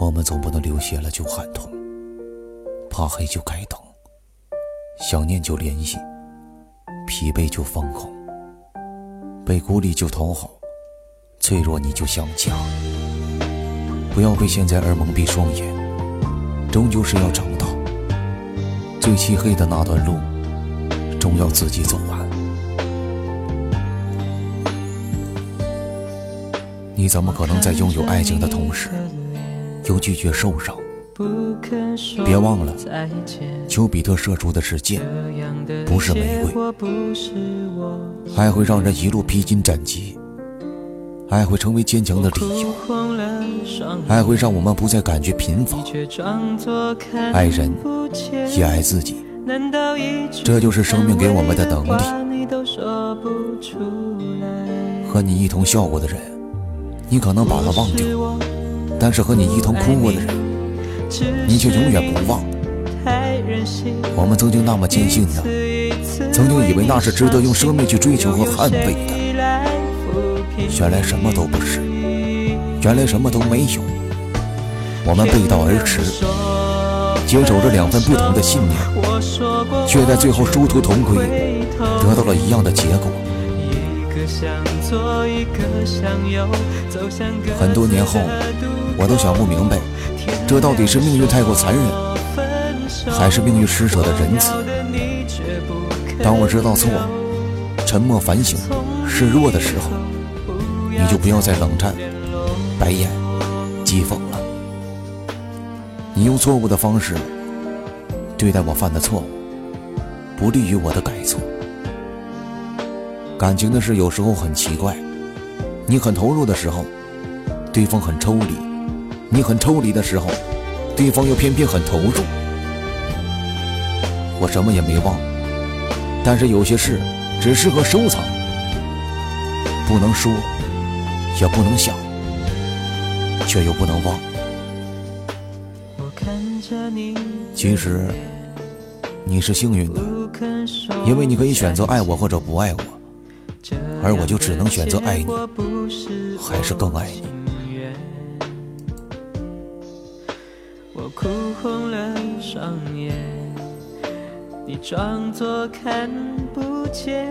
我们总不能流血了就喊痛，怕黑就开灯，想念就联系，疲惫就放空，被孤立就讨好，脆弱你就想家。不要被现在而蒙蔽双眼，终究是要长大。最漆黑的那段路，终要自己走完。你怎么可能在拥有爱情的同时？又拒绝受伤，别忘了，丘比特射出的是箭，不是玫瑰。爱会让人一路披荆斩棘，爱会成为坚强的理由，爱会让我们不再感觉贫乏。爱人，也爱自己，这就是生命给我们的能力。和你一同笑过的人，你可能把他忘掉。但是和你一同哭过的人，你却永远不忘。我们曾经那么坚信的，曾经以为那是值得用生命去追求和捍卫的，原来什么都不是，原来什么都没有。我们背道而驰，坚守着两份不同的信念，却在最后殊途同归，得到了一样的结果。很多年后。我都想不明白，这到底是命运太过残忍，还是命运施舍的仁慈？当我知道错，沉默反省示弱的时候，你就不要再冷战、白眼、讥讽了。你用错误的方式对待我犯的错误，不利于我的改错。感情的事有时候很奇怪，你很投入的时候，对方很抽离。你很抽离的时候，对方又偏偏很投入。我什么也没忘，但是有些事只适合收藏，不能说，也不能想，却又不能忘。其实你是幸运的，因为你可以选择爱我或者不爱我，而我就只能选择爱你，还是更爱你。哭红了双眼，你装作看不见。